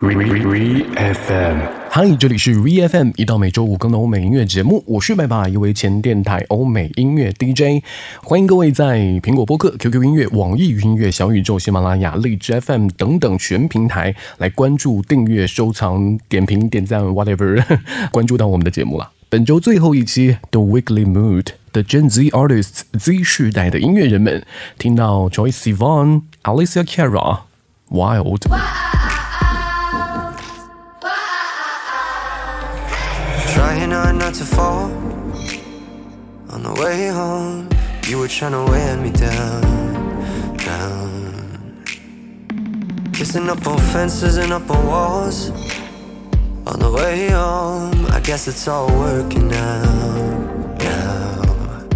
V V F M，嗨，这里是 V F M，一到每周五更的欧美音乐节目，我是麦爸，一位前电台欧美音乐 DJ，欢迎各位在苹果播客、QQ 音乐、网易云音乐、小宇宙、喜马拉雅、荔枝 FM 等等全平台来关注、订阅、收藏、点评、点赞，whatever，关注到我们的节目了。本周最后一期 The Weekly Mood 的 Gen Z Artists Z 世代的音乐人们，听到 Joyce Sivan、Alicia Cara、Wild。Not to fall. On the way home, you were trying to wear me down, down. Kissing up on fences and up on walls. On the way home, I guess it's all working out now.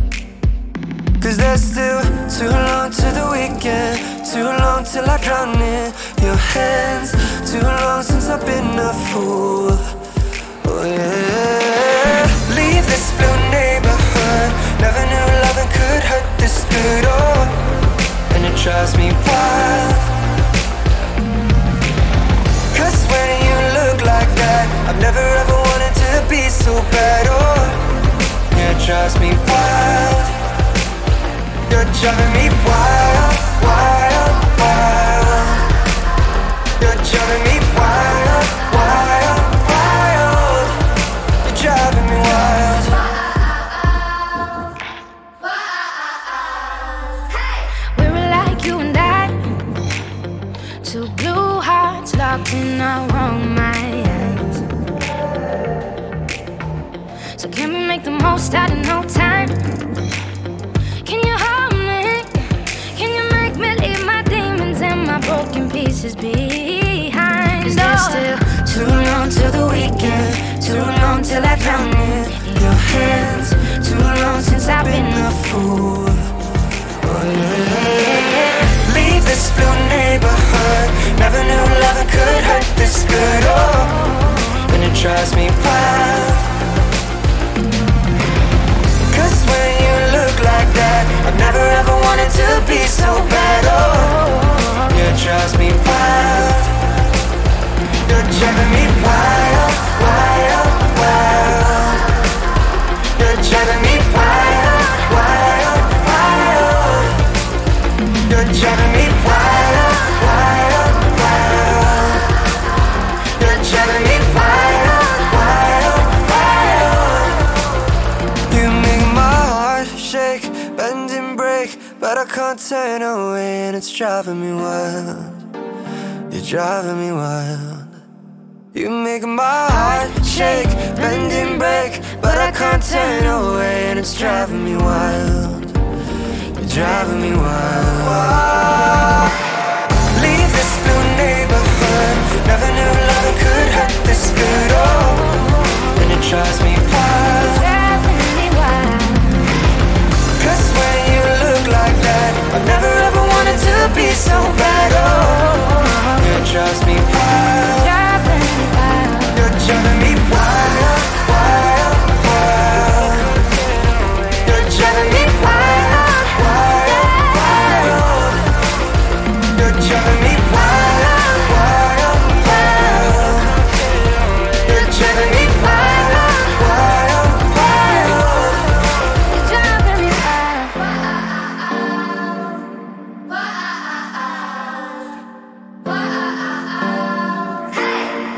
Cause there's still too long to the weekend, too long till I drown in your hands, too long since I've been a fool. This blue neighborhood. Never knew loving could hurt this good. Oh, and it drives me wild. Cause when you look like that, I've never ever wanted to be so bad. Oh, yeah, it drives me wild. You're driving me wild, wild, wild. You're driving me wild, wild, locked in our own minds. So can we make the most out of no time? Can you hold me? Can you make me leave my demons and my broken pieces behind? Is there still too long till the weekend? Too long till I drown in your hands. Too long since I've been a fool. Oh, leave this blue neighborhood. Never knew loving could hurt this good. Oh, and it drives me wild. Cause when you look like that, I've never ever wanted to be so bad. Oh, it drives me wild. You're driving me wild, and it's driving me wild. You're driving me wild. You make my heart shake, bend and break, but I can't turn away, and it's driving me wild. You're driving me wild. Leave this blue neighborhood. Never knew love could hurt this good. Oh, and it drives me wild. So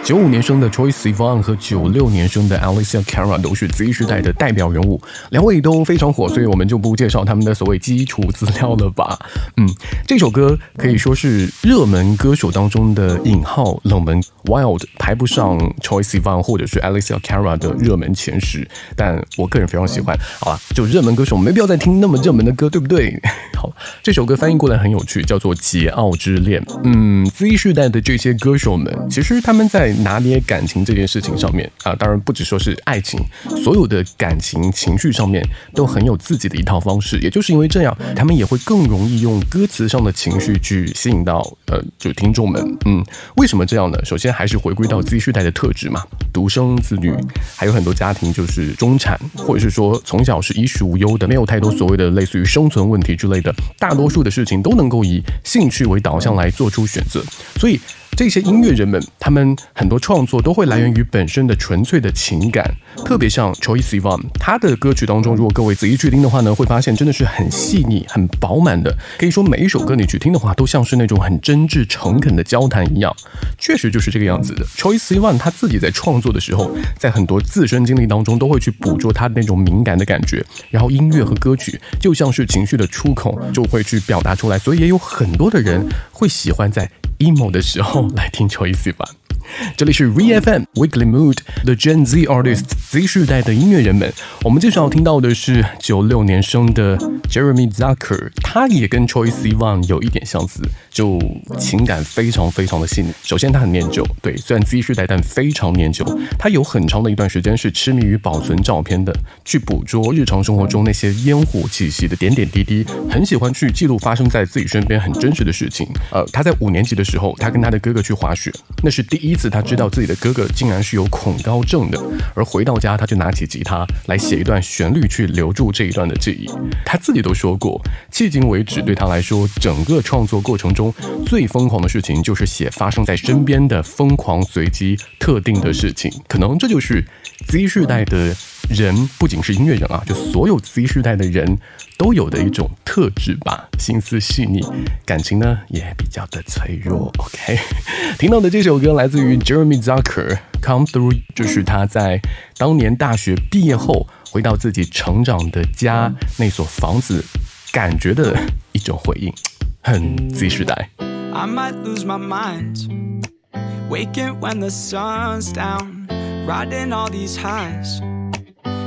九五年生的 Troye Sivan 和九六年生的 Alicia Cara 都是 Z 时代的代表人物，两位都非常火，所以我们就不介绍他们的所谓基础资料了吧。嗯，这首歌可以说是热门歌手当中的引号冷门，Wild 排不上 Troye Sivan 或者是 Alicia Cara 的热门前十，但我个人非常喜欢。好了，就热门歌手没必要再听那么热门的歌，对不对？好，这首歌翻译过来很有趣，叫做《桀骜之恋》。嗯，Z 世代的这些歌手们，其实他们在拿捏感情这件事情上面啊，当然不只说是爱情，所有的感情情绪上面都很有自己的一套方式。也就是因为这样，他们也会更容易用歌词上的情绪去吸引到呃，就听众们。嗯，为什么这样呢？首先还是回归到 Z 世代的特质嘛，独生子女，还有很多家庭就是中产，或者是说从小是衣食无忧的，没有太多所谓的类似于生存问题之类的，大多数的事情都能够以兴趣为导向来做出选择，所以。这些音乐人们，他们很多创作都会来源于本身的纯粹的情感，特别像 Troye Sivan，他的歌曲当中，如果各位仔细去听的话呢，会发现真的是很细腻、很饱满的。可以说每一首歌你去听的话，都像是那种很真挚、诚恳的交谈一样，确实就是这个样子的。Troye Sivan 他自己在创作的时候，在很多自身经历当中，都会去捕捉他的那种敏感的感觉，然后音乐和歌曲就像是情绪的出口，就会去表达出来。所以也有很多的人会喜欢在 emo 的时候来听邱一思吧。这里是 VFM Weekly Mood，The Gen Z Artist Z 世代的音乐人们。我们接下来要听到的是九六年生的 Jeremy Zucker，他也跟 Troye Sivan 有一点相似，就情感非常非常的细腻。首先他很念旧，对，虽然 Z 世代，但非常念旧。他有很长的一段时间是痴迷于保存照片的，去捕捉日常生活中那些烟火气息的点点滴滴，很喜欢去记录发生在自己身边很真实的事情。呃，他在五年级的时候，他跟他的哥哥去滑雪，那是第一。一次，他知道自己的哥哥竟然是有恐高症的，而回到家，他就拿起吉他来写一段旋律去留住这一段的记忆。他自己都说过，迄今为止对他来说，整个创作过程中最疯狂的事情就是写发生在身边的疯狂、随机、特定的事情。可能这就是 Z 世代的。人不仅是音乐人啊，就所有 Z 世代的人都有的一种特质吧，心思细腻，感情呢也比较的脆弱。OK，听到的这首歌来自于 Jeremy Zucker，《Come Through》，就是他在当年大学毕业后回到自己成长的家那所房子，感觉的一种回应，很 Z 世代。I might lose my mind, waking when the sun's down, riding all these highs.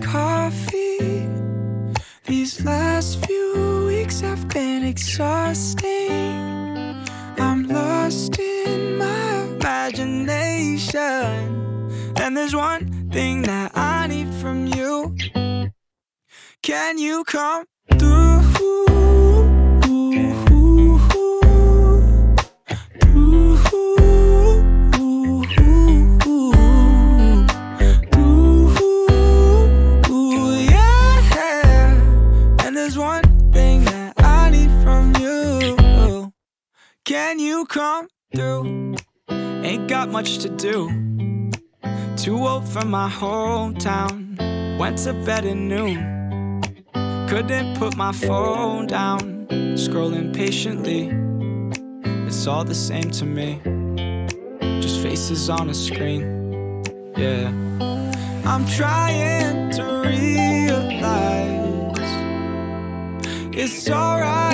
coffee. These last few weeks have been exhausting. I'm lost in my imagination. And there's one thing that I need from you. Can you come Can you come through? Ain't got much to do. Too old for my hometown. Went to bed at noon. Couldn't put my phone down. Scrolling patiently. It's all the same to me. Just faces on a screen. Yeah. I'm trying to realize it's alright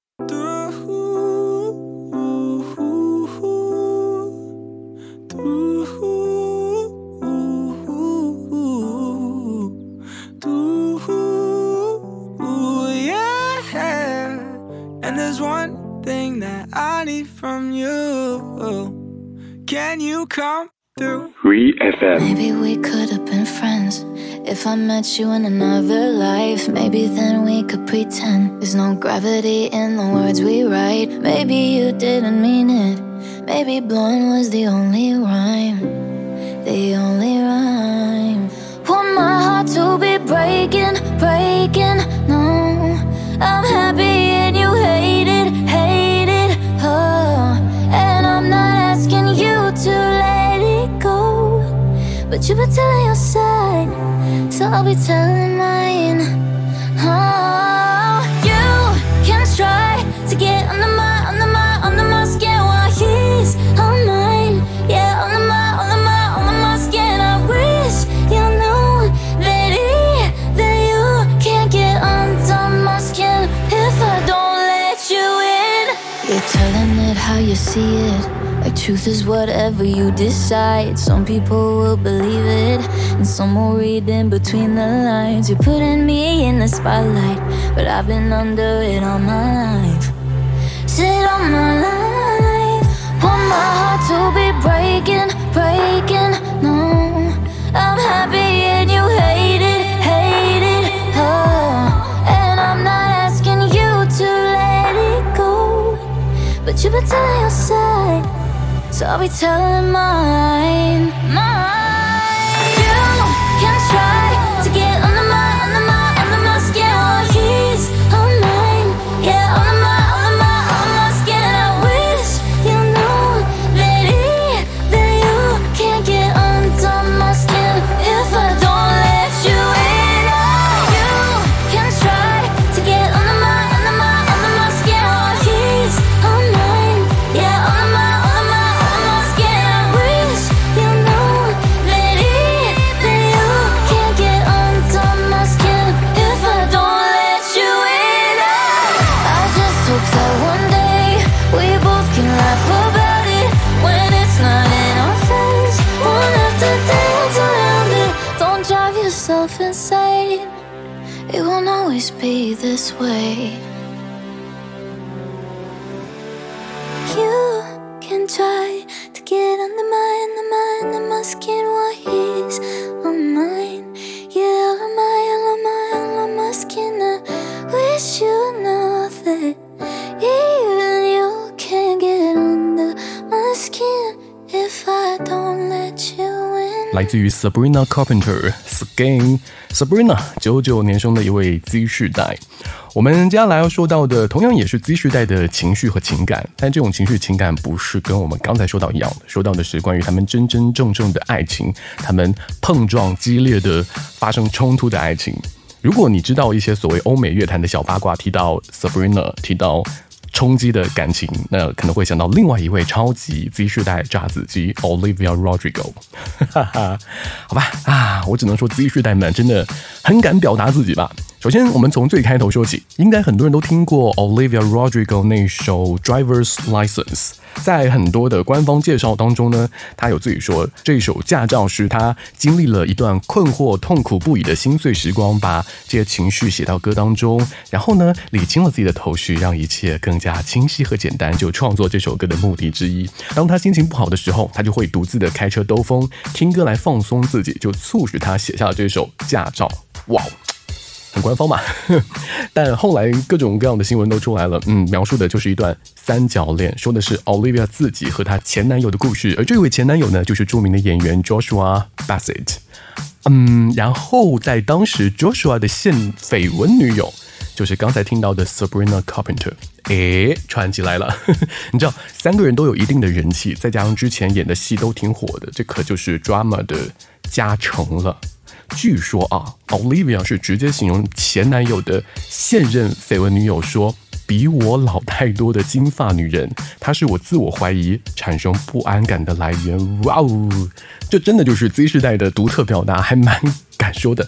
I need from you. Can you come through? ReFM. Maybe we could have been friends if I met you in another life. Maybe then we could pretend there's no gravity in the words we write. Maybe you didn't mean it. Maybe blowing was the only rhyme. The only rhyme. Want my heart to be breaking, breaking. No, I'm happy But you've been telling your side, so I'll be telling mine. Oh, you can try to get under my, under my, under my skin while he's on mine. Yeah, under my, under my, under my skin. I wish you knew that he, that you can't get under my skin if I don't let you in. You're telling it how you see it. Truth is whatever you decide. Some people will believe it, and some will read in between the lines. You're putting me in the spotlight, but I've been under it all my life. Sit on my life. Want my heart to be breaking, breaking. No, I'm happy and you hate it, hate it. Oh, and I'm not asking you to let it go. But you've been telling your side, so I'll be telling mine. Mine. Always be this way. You can try to get under my, under my, under my skin 来自于 Sabrina Carpenter Skin Sabrina 九九年生的一位 Z 世代。我们接下来要说到的，同样也是 Z 世代的情绪和情感，但这种情绪情感不是跟我们刚才说到一样的，说到的是关于他们真真正正的爱情，他们碰撞激烈的发生冲突的爱情。如果你知道一些所谓欧美乐坛的小八卦，提到 Sabrina，提到冲击的感情，那可能会想到另外一位超级 Z 世代炸子鸡 Olivia Rodrigo。哈哈，好吧啊，我只能说 Z 世代们真的很敢表达自己吧。首先，我们从最开头说起，应该很多人都听过 Olivia Rodrigo 那首 Driver's License。在很多的官方介绍当中呢，他有自己说，这首驾照是他经历了一段困惑、痛苦不已的心碎时光，把这些情绪写到歌当中，然后呢，理清了自己的头绪，让一切更加清晰和简单，就创作这首歌的目的之一。当他心情不好的时候，他就会独自的开车兜风，听歌来放松自己，就促使他写下了这首驾照。哇！官方嘛，但后来各种各样的新闻都出来了，嗯，描述的就是一段三角恋，说的是 Olivia 自己和她前男友的故事，而这位前男友呢，就是著名的演员 Joshua Bassett，嗯，然后在当时 Joshua 的现绯闻女友就是刚才听到的 Sabrina Carpenter，诶，串起来了，你知道三个人都有一定的人气，再加上之前演的戏都挺火的，这可就是 drama 的加成了。据说啊，Olivia 是直接形容前男友的现任绯闻女友说：“比我老太多的金发女人，她是我自我怀疑、产生不安感的来源。”哇哦，这真的就是 Z 世代的独特表达，还蛮敢说的。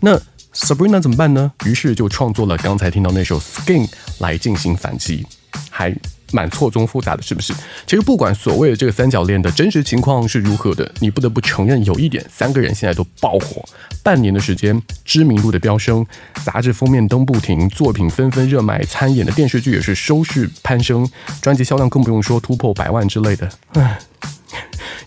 那 Sabrina 怎么办呢？于是就创作了刚才听到那首《Skin》来进行反击，还。蛮错综复杂的，是不是？其实不管所谓的这个三角恋的真实情况是如何的，你不得不承认有一点，三个人现在都爆火，半年的时间，知名度的飙升，杂志封面登不停，作品纷纷热卖，参演的电视剧也是收视攀升，专辑销量更不用说突破百万之类的。唉，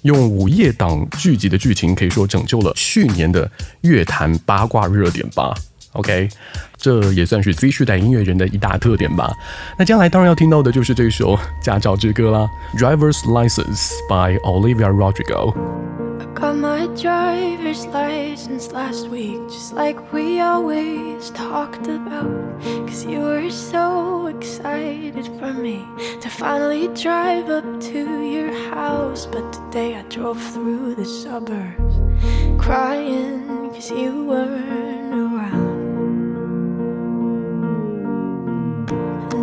用午夜档剧集的剧情，可以说拯救了去年的乐坛八卦热点吧。OK，这也算是 Z 世代音乐人的一大特点吧。那将来当然要听到的就是这首《驾照之歌》啦，《Driver's License》by Olivia Rodrigo。 Got my driver's license last week, just like we always talked about. Cause you were so excited for me to finally drive up to your house. But today I drove through the suburbs crying cause you weren't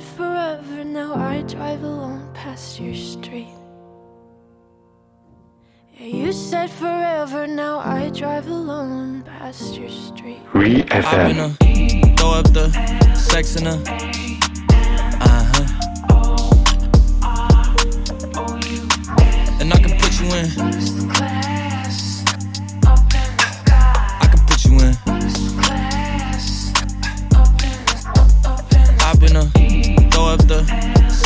Said forever, now I drive alone past your street. Yeah, you said forever, now I drive alone past your street. Re Hop in FM. her, throw up the sex in her. Uh huh. And I can put you in.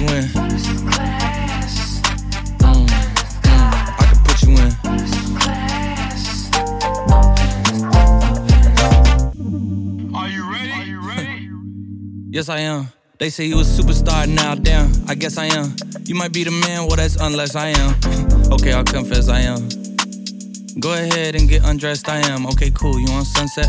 you in. I can put you in. Are you ready? Yes, I am. They say you a superstar now, damn. I guess I am. You might be the man, well, that's unless I am. okay, I'll confess I am. Go ahead and get undressed, I am. Okay, cool. You on sunset?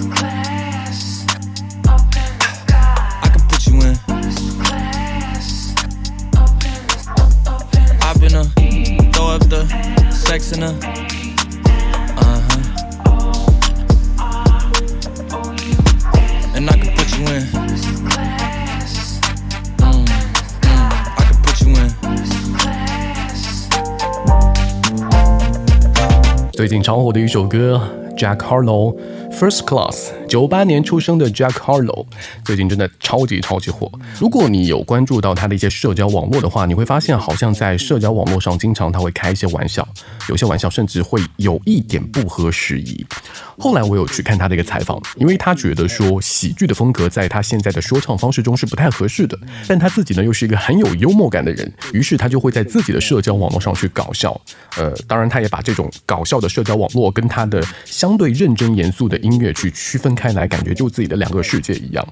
超火的一首歌，Jack Harlow First Class， 》九八年出生的 Jack Harlow，最近真的超级超级火。如果你有关注到他的一些社交网络的话，你会发现好像在社交网络上经常他会开一些玩笑，有些玩笑甚至会有一点不合时宜。后来我有去看他的一个采访，因为他觉得说喜剧的风格在他现在的说唱方式中是不太合适的，但他自己呢又是一个很有幽默感的人，于是他就会在自己的社交网络上去搞笑。呃，当然他也把这种搞笑的社交网络跟他的相对认真严肃的音乐去区分开来，感觉就自己的两个世界一样。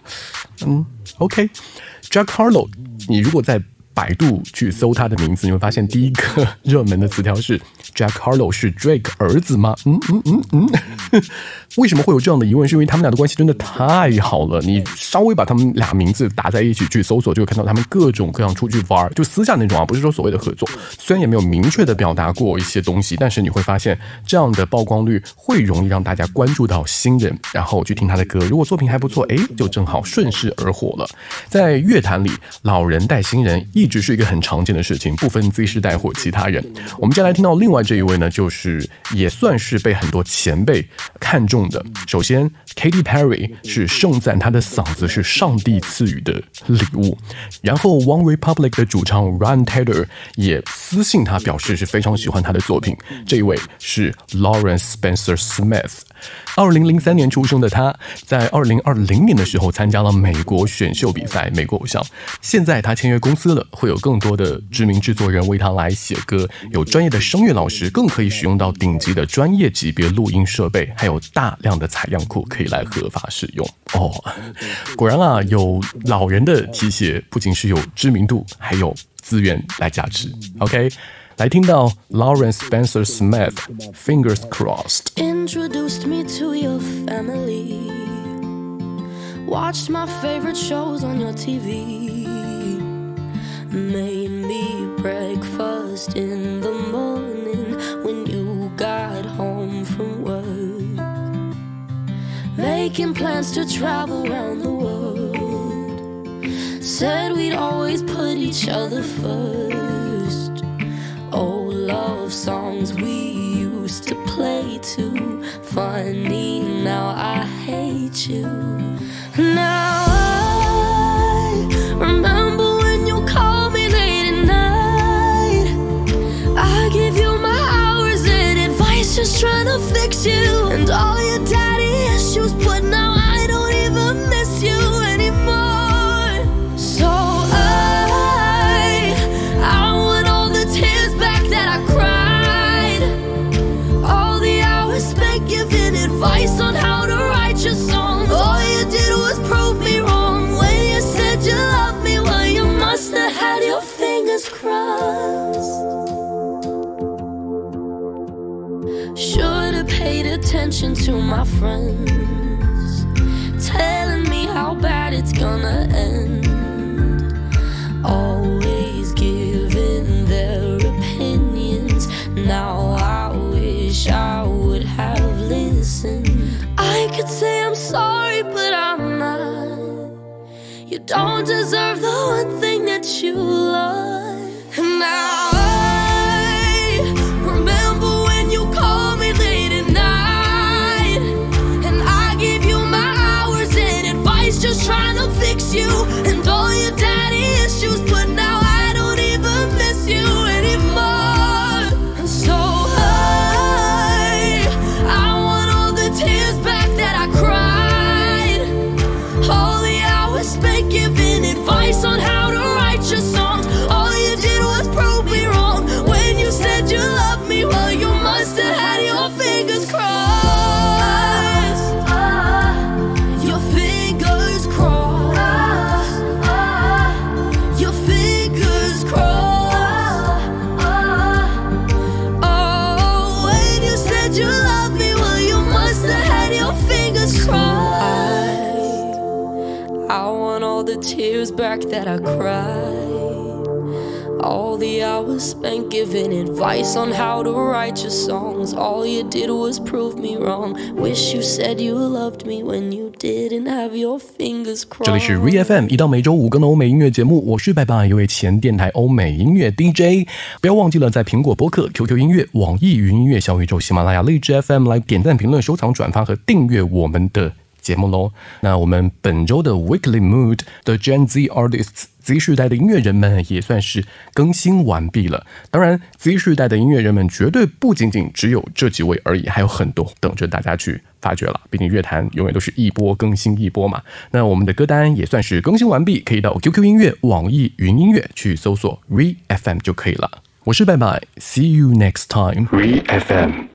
嗯，OK，Jack、Harlow，你如果在百度去搜他的名字，你会发现第一个热门的词条是 Jack Harlow 是 Drake 儿子吗？嗯嗯嗯嗯，为什么会有这样的疑问？是因为他们俩的关系真的太好了。你稍微把他们俩名字打在一起去搜索，就会看到他们各种各样出去玩儿，就私下那种啊，不是说所谓的合作。虽然也没有明确的表达过一些东西，但是你会发现这样的曝光率会容易让大家关注到新人，然后去听他的歌。如果作品还不错，诶，就正好顺势而火了。在乐坛里，老人带新人一直是一个很常见的事情，不分 Z 世代或其他人。我们接下来听到另外这一位呢，就是也算是被很多前辈看中的。首先，Katy Perry 是盛赞她的嗓子是上帝赐予的礼物，然后 One Republic 的主唱 Ryan Tedder 也私信他表示是非常喜欢他的作品。这一位是 Lawrence Spencer Smith。二零零三年出生的他，在二零二零年的时候参加了美国选秀比赛《美国偶像》。现在他签约公司了，会有更多的知名制作人为他来写歌，有专业的声乐老师，更可以使用到顶级的专业级别录音设备，还有大量的采样库可以来合法使用。哦，果然啊，有老人的提携，不仅是有知名度，还有资源来加持。OK。来听到 Lawrence Spencer Smith Fingers Crossed。 Introduced me to your family. Watched my favorite shows on your TV. Made me breakfast in the morning when you got home from work. Making plans to travel around the world. Said we'd always put each other first. Songs we used to play too. Funny, now I hate you. Now I remember when you called me late at night. I give you my hours and advice, just trying to fix you. And all your attention to my friends, telling me how bad it's gonna end. Always giving their opinions. Now I wish I would have listened. I could say I'm sorry, but I'm not. You don't deserve the one thing that you love. And now just trying years back that I cried. All the hours spent giving advice on how to write your songs. All you did was prove me wrong. Wish you said you loved me when you didn't have your fingers crossed. 这里是 ReFM，一到每周五更的欧美音乐节目，我是拜拜，一位前电台欧美音乐 DJ。不要忘记了在苹果播客、QQ 音乐、网易云音乐、小宇宙、喜马拉雅、荔枝 FM 来点赞、评论、收藏、转发和订阅我们的节目喽。那我们本周的 Weekly Mood 的 Gen Z Artists Z 世代的音乐人们也算是更新完毕了。当然，Z 世代的音乐人们绝对不仅仅只有这几位而已，还有很多等着大家去发掘了。毕竟乐坛永远都是一波更新一波嘛。那我们的歌单也算是更新完毕，可以到 QQ 音乐、网易云音乐去搜索 Re FM 就可以了。我是拜拜，See you next time。Re FM。